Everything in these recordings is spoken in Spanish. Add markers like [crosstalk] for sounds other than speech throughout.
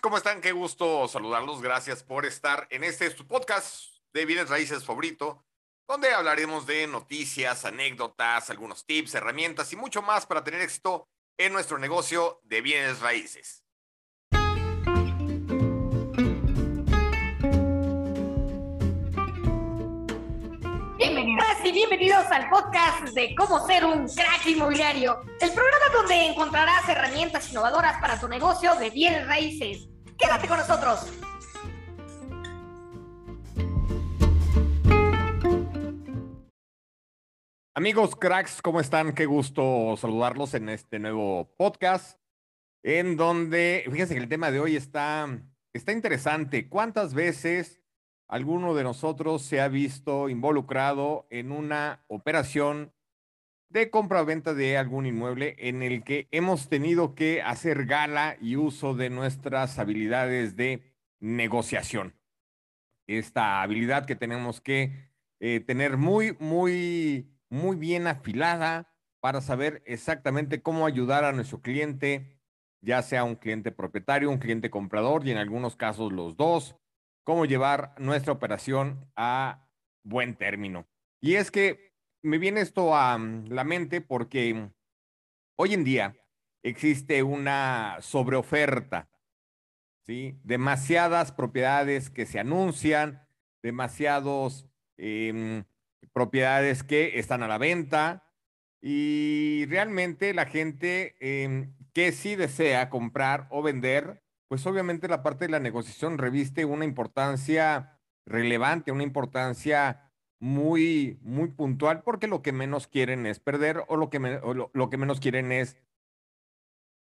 ¿cómo están? Qué gusto saludarlos. Gracias por estar en este podcast de bienes raíces favorito, donde hablaremos de noticias, anécdotas, algunos tips, herramientas y mucho más para tener éxito en nuestro negocio de bienes raíces. Y bienvenidos al podcast de cómo ser un crack inmobiliario, el programa donde encontrarás herramientas innovadoras para tu negocio de bienes raíces. Quédate con nosotros. Amigos cracks, ¿cómo están? Qué gusto saludarlos en este nuevo podcast, en donde, fíjense que el tema de hoy está, está interesante. ¿Cuántas veces alguno de nosotros se ha visto involucrado en una operación de compra o venta de algún inmueble en el que hemos tenido que hacer gala y uso de nuestras habilidades de negociación? Esta habilidad que tenemos que eh, tener muy, muy muy bien afilada para saber exactamente cómo ayudar a nuestro cliente, ya sea un cliente propietario, un cliente comprador y en algunos casos los dos, cómo llevar nuestra operación a buen término. Y es que me viene esto a mm, la mente porque hoy en día existe una sobreoferta, ¿sí? Demasiadas propiedades que se anuncian, demasiados... Em, propiedades que están a la venta y realmente la gente em, que sí desea comprar o vender, pues obviamente la parte de la negociación reviste una importancia relevante, una importancia muy, muy puntual, porque lo que menos quieren es perder o lo que, lo, que menos quieren es,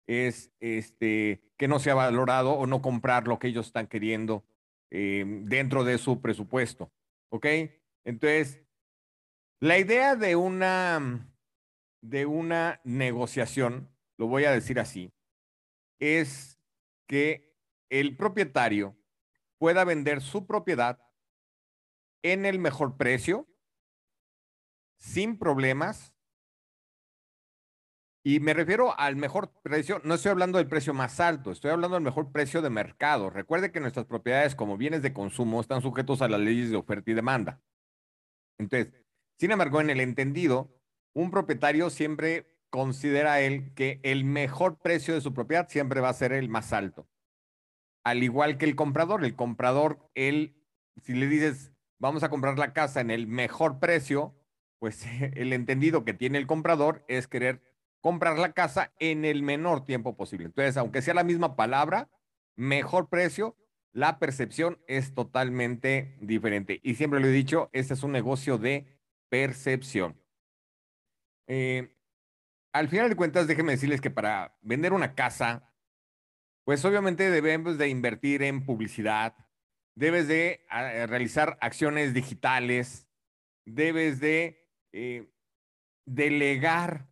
es este, que no sea valorado o no comprar lo que ellos están queriendo em, dentro de su presupuesto. ¿Ok? Entonces, la idea de una, de una negociación, lo voy a decir así, es que el propietario pueda vender su propiedad en el mejor precio, sin problemas. Y me refiero al mejor precio, no estoy hablando del precio más alto, estoy hablando del mejor precio de mercado. Recuerde que nuestras propiedades como bienes de consumo están sujetos a las leyes de oferta y demanda. Entonces, sin embargo, en el entendido, un propietario siempre considera él que el mejor precio de su propiedad siempre va a ser el más alto. Al igual que el comprador, el comprador, él, si le dices, vamos a comprar la casa en el mejor precio, pues [laughs] el entendido que tiene el comprador es querer comprar la casa en el menor tiempo posible. Entonces, aunque sea la misma palabra, mejor precio, la percepción es totalmente diferente. Y siempre lo he dicho, este es un negocio de percepción. Eh, al final de cuentas, déjenme decirles que para vender una casa, pues obviamente debemos de invertir en publicidad, debes de ah, realizar acciones digitales, debes de eh, delegar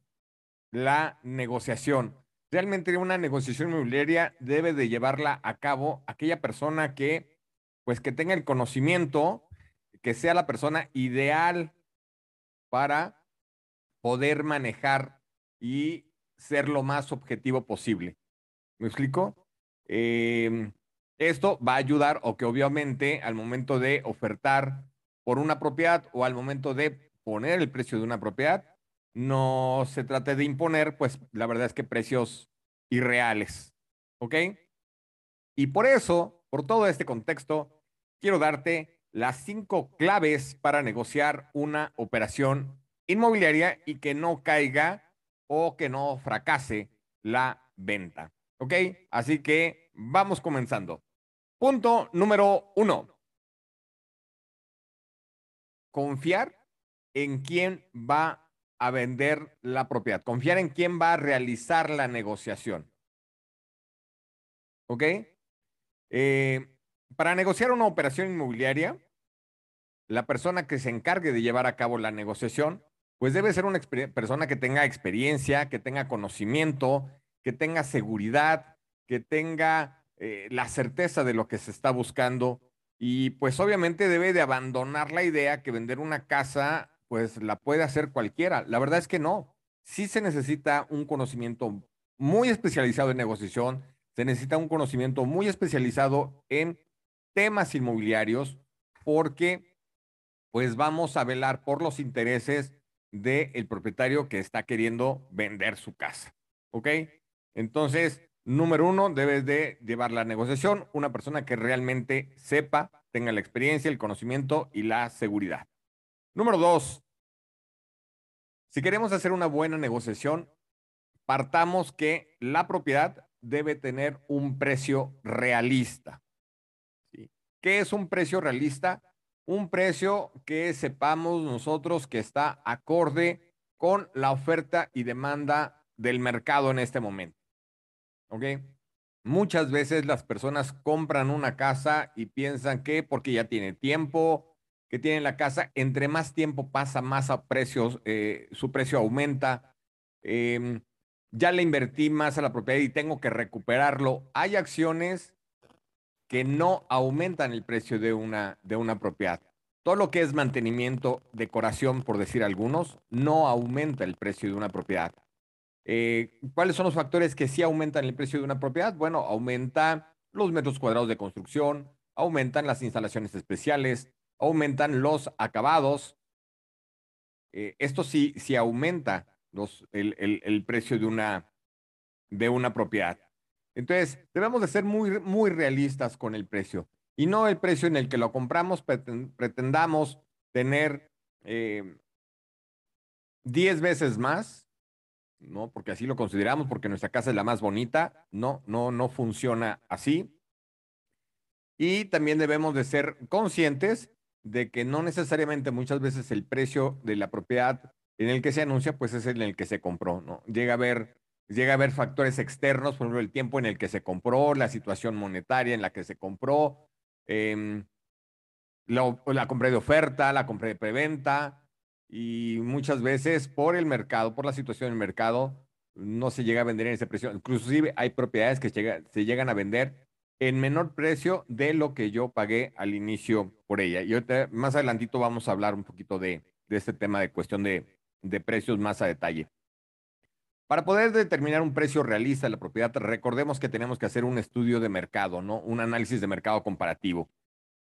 la negociación. Realmente una negociación inmobiliaria debe de llevarla a cabo aquella persona que, pues que tenga el conocimiento, que sea la persona ideal para poder manejar y ser lo más objetivo posible. ¿Me explico? Em, esto va a ayudar o que obviamente al momento de ofertar por una propiedad o al momento de poner el precio de una propiedad, no se trate de imponer, pues la verdad es que precios irreales. ¿Ok? Y por eso, por todo este contexto, quiero darte las cinco claves para negociar una operación inmobiliaria y que no caiga o que no fracase la venta. ¿Ok? Así que vamos comenzando. Punto número uno. Confiar en quién va a vender la propiedad. Confiar en quién va a realizar la negociación. ¿Ok? Eh, para negociar una operación inmobiliaria, la persona que se encargue de llevar a cabo la negociación, pues debe ser una persona que tenga experiencia, que tenga conocimiento, que tenga seguridad, que tenga eh, la certeza de lo que se está buscando y pues obviamente debe de abandonar la idea que vender una casa pues la puede hacer cualquiera. La verdad es que no. Sí se necesita un conocimiento muy especializado en negociación, se necesita un conocimiento muy especializado en temas inmobiliarios porque pues vamos a velar por los intereses del propietario que está queriendo vender su casa. ¿Ok? Entonces, número uno, debes de llevar la negociación una persona que realmente sepa, tenga la experiencia, el conocimiento y la seguridad. Número dos, si queremos hacer una buena negociación, partamos que la propiedad debe tener un precio realista. ¿Qué es un precio realista? Un precio que sepamos nosotros que está acorde con la oferta y demanda del mercado en este momento. ¿Ok? Muchas veces las personas compran una casa y piensan que porque ya tiene tiempo, que tiene la casa, entre más tiempo pasa, más a precios, eh, su precio aumenta. Em, ya le invertí más a la propiedad y tengo que recuperarlo. Hay acciones que no aumentan el precio de una, de una propiedad. Todo lo que es mantenimiento, decoración, por decir algunos, no aumenta el precio de una propiedad. Eh, ¿Cuáles son los factores que sí aumentan el precio de una propiedad? Bueno, aumenta los metros cuadrados de construcción, aumentan las instalaciones especiales, aumentan los acabados. Eh, esto sí, sí aumenta los, el, el, precio de una, de una propiedad. Entonces, debemos de ser muy, muy realistas con el precio y no el precio en el que lo compramos, pretendamos tener 10 eh, veces más, ¿no? Porque así lo consideramos, porque nuestra casa es la más bonita. No, no, no funciona así. Y también debemos de ser conscientes de que no necesariamente muchas veces el precio de la propiedad en el que se anuncia, pues es en el que se compró, ¿no? Llega a haber, llega a haber factores externos, por ejemplo, el tiempo en el que se compró, la situación monetaria en la que se compró, em, la, compra de oferta, la compra de preventa, y muchas veces por el mercado, por la situación del mercado, no se llega a vender en ese precio. Inclusive hay propiedades que se llegan a vender en menor precio de lo que yo pagué al inicio por ella. Y más adelantito vamos a hablar un poquito de, de este tema de cuestión de, de precios más a detalle. Para poder determinar un precio realista de la propiedad, recordemos que tenemos que hacer un estudio de mercado, ¿no? Un análisis de mercado comparativo,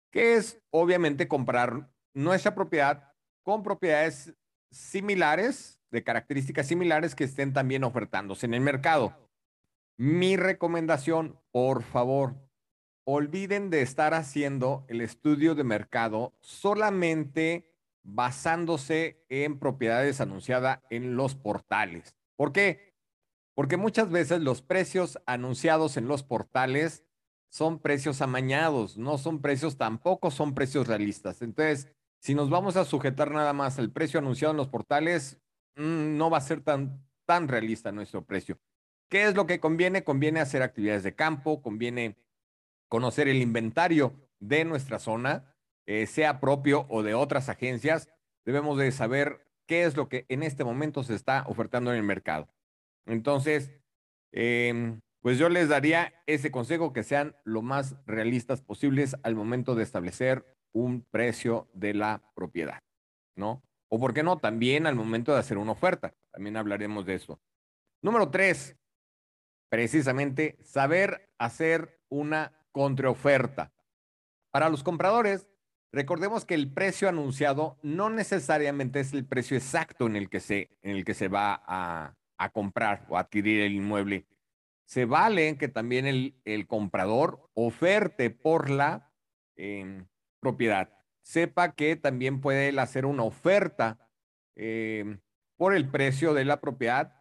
que es obviamente comparar nuestra propiedad con propiedades similares, de características similares que estén también ofertándose en el mercado. Mi recomendación, por favor, olviden de estar haciendo el estudio de mercado solamente basándose en propiedades anunciadas en los portales. ¿Por qué? Porque muchas veces los precios anunciados en los portales son precios amañados, no son precios, tampoco son precios realistas. Entonces, si nos vamos a sujetar nada más al precio anunciado en los portales, mm, no va a ser tan, tan realista nuestro precio. ¿Qué es lo que conviene? Conviene hacer actividades de campo, conviene conocer el inventario de nuestra zona, eh, sea propio o de otras agencias, debemos de saber qué es lo que en este momento se está ofertando en el mercado. Entonces, em, pues yo les daría ese consejo que sean lo más realistas posibles al momento de establecer un precio de la propiedad, ¿no? O por qué no, también al momento de hacer una oferta. También hablaremos de eso. Número tres, precisamente saber hacer una contraoferta. Para los compradores, Recordemos que el precio anunciado no necesariamente es el precio exacto en el que se, en el que se va a, comprar o adquirir el inmueble. Se vale que también el, el comprador oferte por la em, propiedad. Sepa que también puede hacer una oferta em, por el precio de la propiedad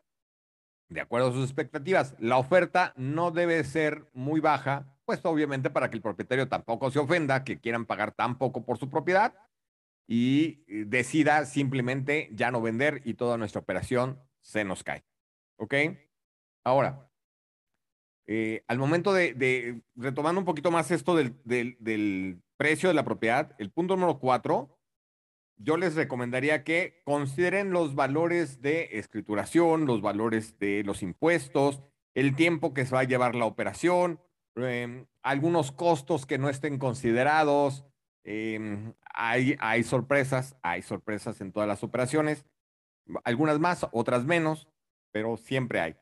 de acuerdo a sus expectativas. La oferta no debe ser muy baja pues obviamente para que el propietario tampoco se ofenda, que quieran pagar tan poco por su propiedad y eh, decida simplemente ya no vender y toda nuestra operación se nos cae. ¿Ok? Ahora, eh, al momento de, retomando un poquito más esto del, del precio de la propiedad, el punto número cuatro, yo les recomendaría que consideren los valores de escrituración, los valores de los impuestos, el tiempo que se va a llevar la operación, Em, algunos costos que no estén considerados. Em, hay, hay sorpresas, hay sorpresas en todas las operaciones, algunas más, otras menos, pero siempre hay.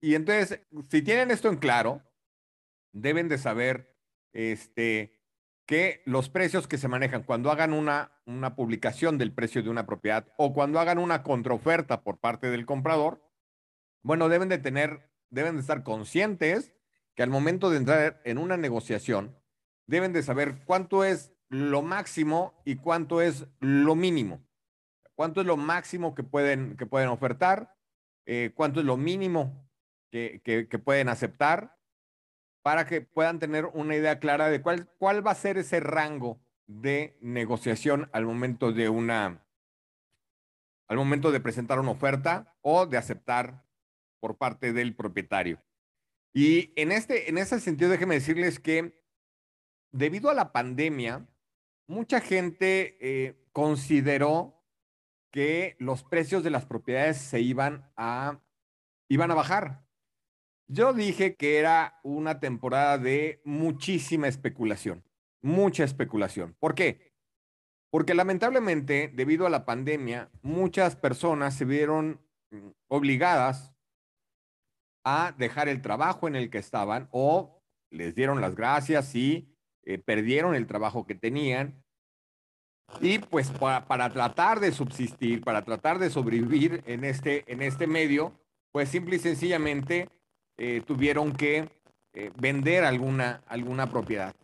y entonces, si tienen esto en claro, deben de saber este, que los precios que se manejan cuando hagan una, una publicación del precio de una propiedad o cuando hagan una contraoferta por parte del comprador, bueno, deben de tener, deben de estar conscientes que al momento de entrar en una negociación, deben de saber cuánto es lo máximo y cuánto es lo mínimo. Cuánto es lo máximo que pueden, que pueden ofertar, eh, cuánto es lo mínimo que, que, pueden aceptar para que puedan tener una idea clara de cuál, cuál va a ser ese rango de negociación al momento de una, al momento de presentar una oferta o de aceptar por parte del propietario. Y en, este, en ese sentido, déjenme decirles que debido a la pandemia, mucha gente eh, consideró que los precios de las propiedades se iban a, iban a bajar. Yo dije que era una temporada de muchísima especulación, mucha especulación. ¿Por qué? Porque lamentablemente, debido a la pandemia, muchas personas se vieron mm, obligadas a dejar el trabajo en el que estaban o les dieron las gracias y eh, perdieron el trabajo que tenían. Y pues para, tratar de subsistir, para tratar de sobrevivir en este, en este medio, pues simple y sencillamente eh, tuvieron que eh, vender alguna, alguna propiedad.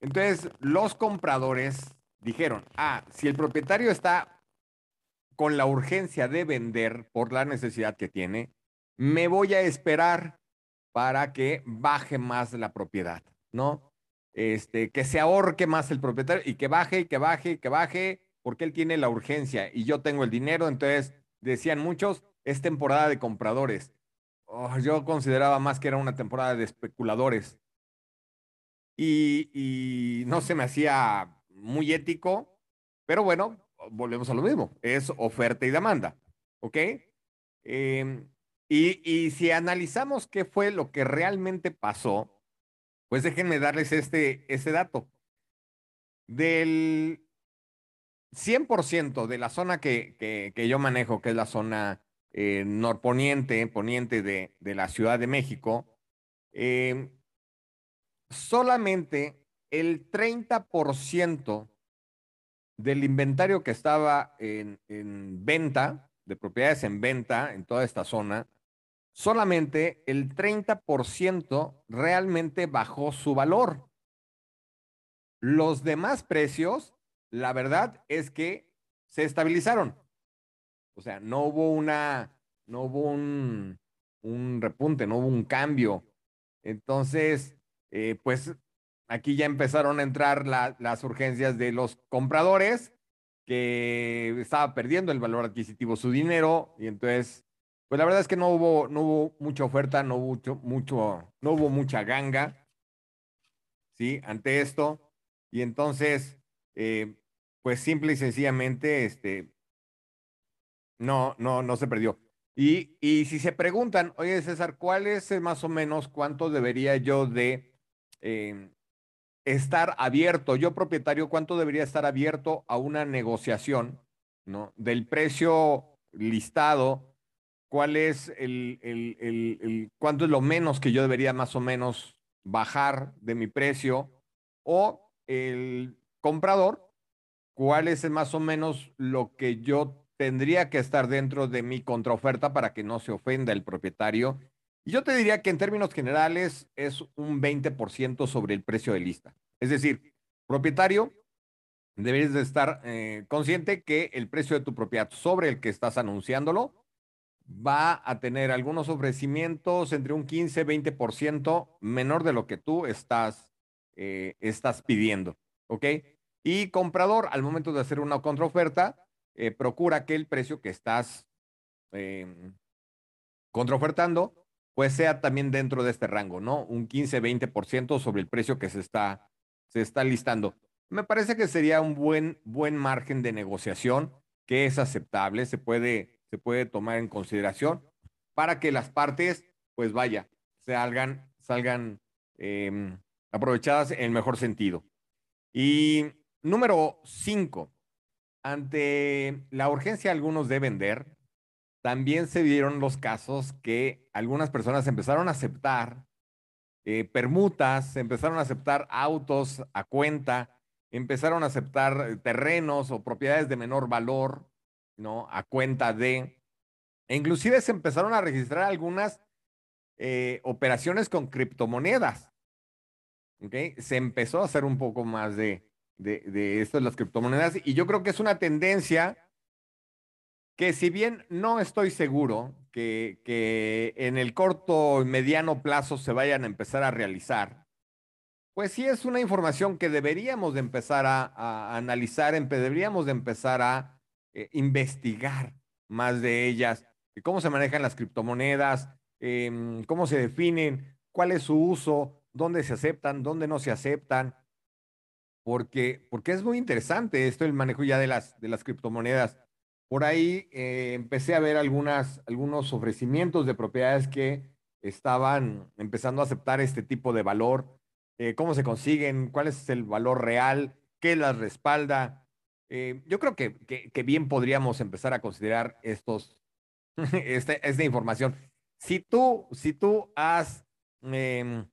Entonces, los compradores dijeron, ah, si el propietario está con la urgencia de vender por la necesidad que tiene, me voy a esperar para que baje más la propiedad, ¿no? Este, que se ahorque más el propietario y que baje y que baje y que baje, porque él tiene la urgencia y yo tengo el dinero. Entonces, decían muchos, es temporada de compradores. Oh, yo consideraba más que era una temporada de especuladores. Y, no se me hacía muy ético, pero bueno, volvemos a lo mismo, es oferta y demanda, ¿ok? Em, y, si analizamos qué fue lo que realmente pasó, pues déjenme darles este, este dato. Del 100% de la zona que, que yo manejo, que es la zona eh, norponiente, poniente de, de, la Ciudad de México, eh, solamente el 30% del inventario que estaba en, en, venta, de propiedades en venta en toda esta zona, solamente el 30% realmente bajó su valor. Los demás precios, la verdad es que se estabilizaron. O sea, no hubo una, no hubo un, un repunte, no hubo un cambio. Entonces, eh, pues aquí ya empezaron a entrar las urgencias de los compradores que estaba perdiendo el valor adquisitivo su dinero y entonces, pues la verdad es que no hubo, no hubo mucha oferta, no hubo mucho, mucho, no hubo mucha ganga, ¿sí? Ante esto. Y entonces, eh, pues simple y sencillamente, este, no, no, no se perdió. Y, y si se preguntan, oye César, ¿cuál es más o menos cuánto debería yo de em, estar abierto, yo propietario, cuánto debería estar abierto a una negociación, ¿no? Del precio listado, cuál es el, el, el, cuánto es lo menos que yo debería más o menos bajar de mi precio, o el comprador, cuál es más o menos lo que yo tendría que estar dentro de mi contraoferta para que no se ofenda el propietario. Y yo te diría que en términos generales es un 20% sobre el precio de lista. Es decir, propietario, debes de estar eh, consciente que el precio de tu propiedad sobre el que estás anunciándolo va a tener algunos ofrecimientos entre un 15, 20% menor de lo que tú estás, eh, estás pidiendo. ¿Ok? Y comprador, al momento de hacer una contraoferta, eh, procura que el precio que estás eh, contraofertando, pues sea también dentro de este rango, ¿no? Un 15-20% sobre el precio que se está, se está listando. Me parece que sería un buen, buen margen de negociación que es aceptable, se puede, se puede tomar en consideración para que las partes, pues vaya, salgan, salgan em, aprovechadas en el mejor sentido. Y número cinco, ante la urgencia algunos de vender, también se vieron los casos que algunas personas empezaron a aceptar eh, permutas, empezaron a aceptar autos a cuenta, empezaron a aceptar terrenos o propiedades de menor valor, ¿no? A cuenta de, e inclusive se empezaron a registrar algunas eh, operaciones con criptomonedas. ¿okay? Se empezó a hacer un poco más de, de, de esto de las criptomonedas y yo creo que es una tendencia que si bien no estoy seguro que, que en el corto y mediano plazo se vayan a empezar a realizar, pues sí es una información que deberíamos de empezar a, analizar, deberíamos de empezar a eh, investigar más de ellas, cómo se manejan las criptomonedas, em, cómo se definen, cuál es su uso, dónde se aceptan, dónde no se aceptan, porque, porque es muy interesante esto, el manejo ya de las, de las criptomonedas. Por ahí eh, empecé a ver algunas, algunos ofrecimientos de propiedades que estaban empezando a aceptar este tipo de valor, eh, cómo se consiguen, cuál es el valor real, qué las respalda. Eh, yo creo que, que, bien podríamos empezar a considerar estos, [laughs] este, esta, información. Si tú, si tú has em,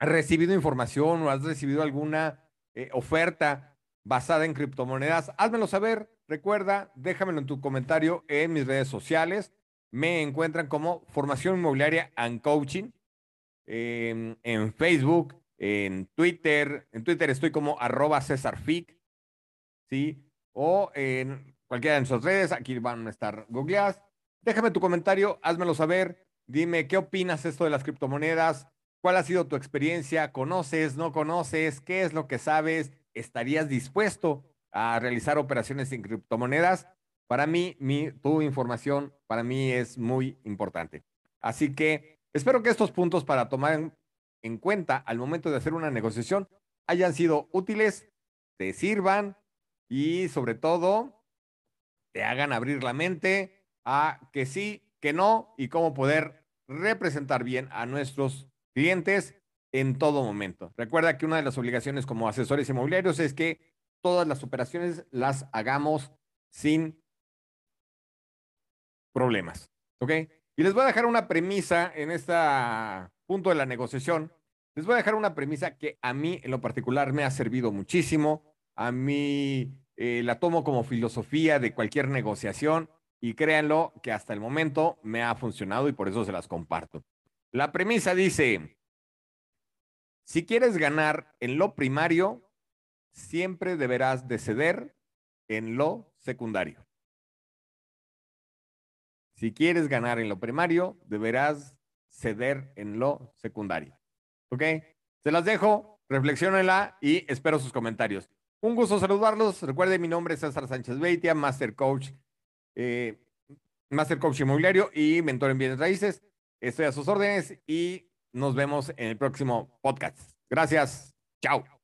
recibido información o has recibido alguna oferta basada en criptomonedas, házmelo saber Recuerda, déjamelo en tu comentario en mis redes sociales. Me encuentran como Formación Inmobiliaria and Coaching en, Facebook, en Twitter. En Twitter estoy como arroba César ¿sí? O en cualquiera de nuestras redes, aquí van a estar googleadas. Déjame tu comentario, házmelo saber. Dime qué opinas esto de las criptomonedas. ¿Cuál ha sido tu experiencia? ¿Conoces? ¿No conoces? ¿Qué es lo que sabes? ¿Estarías dispuesto a realizar operaciones en criptomonedas, para mí, mi, tu información para mí es muy importante. Así que espero que estos puntos para tomar en, cuenta al momento de hacer una negociación hayan sido útiles, te sirvan y sobre todo te hagan abrir la mente a que sí, que no y cómo poder representar bien a nuestros clientes en todo momento. Recuerda que una de las obligaciones como asesores inmobiliarios es que todas las operaciones las hagamos sin problemas. ¿Ok? Y les voy a dejar una premisa en este punto de la negociación. Les voy a dejar una premisa que a mí en lo particular me ha servido muchísimo. A mí eh, la tomo como filosofía de cualquier negociación y créanlo que hasta el momento me ha funcionado y por eso se las comparto. La premisa dice, si quieres ganar en lo primario, siempre deberás de ceder en lo secundario. Si quieres ganar en lo primario, deberás ceder en lo secundario. ¿Ok? Se las dejo, reflexionenla y espero sus comentarios. Un gusto saludarlos. Recuerden, mi nombre es César Sánchez Beitia, Master Coach, eh, Master Coach Inmobiliario y mentor en bienes raíces. Estoy a sus órdenes y nos vemos en el próximo podcast. Gracias. Chao.